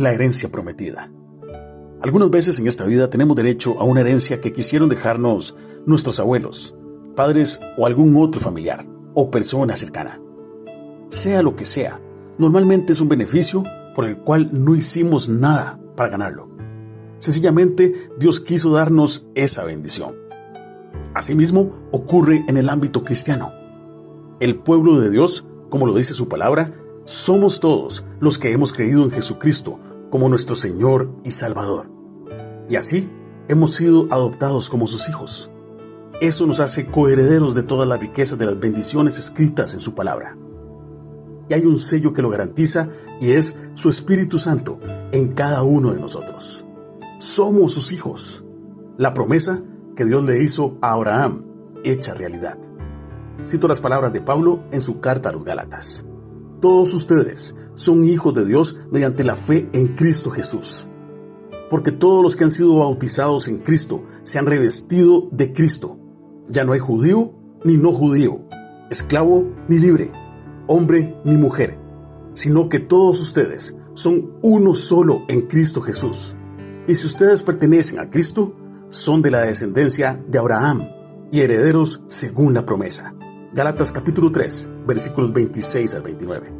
la herencia prometida. Algunas veces en esta vida tenemos derecho a una herencia que quisieron dejarnos nuestros abuelos, padres o algún otro familiar o persona cercana. Sea lo que sea, normalmente es un beneficio por el cual no hicimos nada para ganarlo. Sencillamente Dios quiso darnos esa bendición. Asimismo ocurre en el ámbito cristiano. El pueblo de Dios, como lo dice su palabra, somos todos los que hemos creído en Jesucristo como nuestro Señor y Salvador. Y así hemos sido adoptados como sus hijos. Eso nos hace coherederos de toda la riqueza de las bendiciones escritas en su palabra. Y hay un sello que lo garantiza y es su Espíritu Santo en cada uno de nosotros. Somos sus hijos. La promesa que Dios le hizo a Abraham, hecha realidad. Cito las palabras de Pablo en su carta a los Gálatas. Todos ustedes son hijos de Dios mediante la fe en Cristo Jesús. Porque todos los que han sido bautizados en Cristo se han revestido de Cristo. Ya no hay judío ni no judío, esclavo ni libre, hombre ni mujer, sino que todos ustedes son uno solo en Cristo Jesús. Y si ustedes pertenecen a Cristo, son de la descendencia de Abraham y herederos según la promesa. Gálatas capítulo 3, versículos 26 al 29.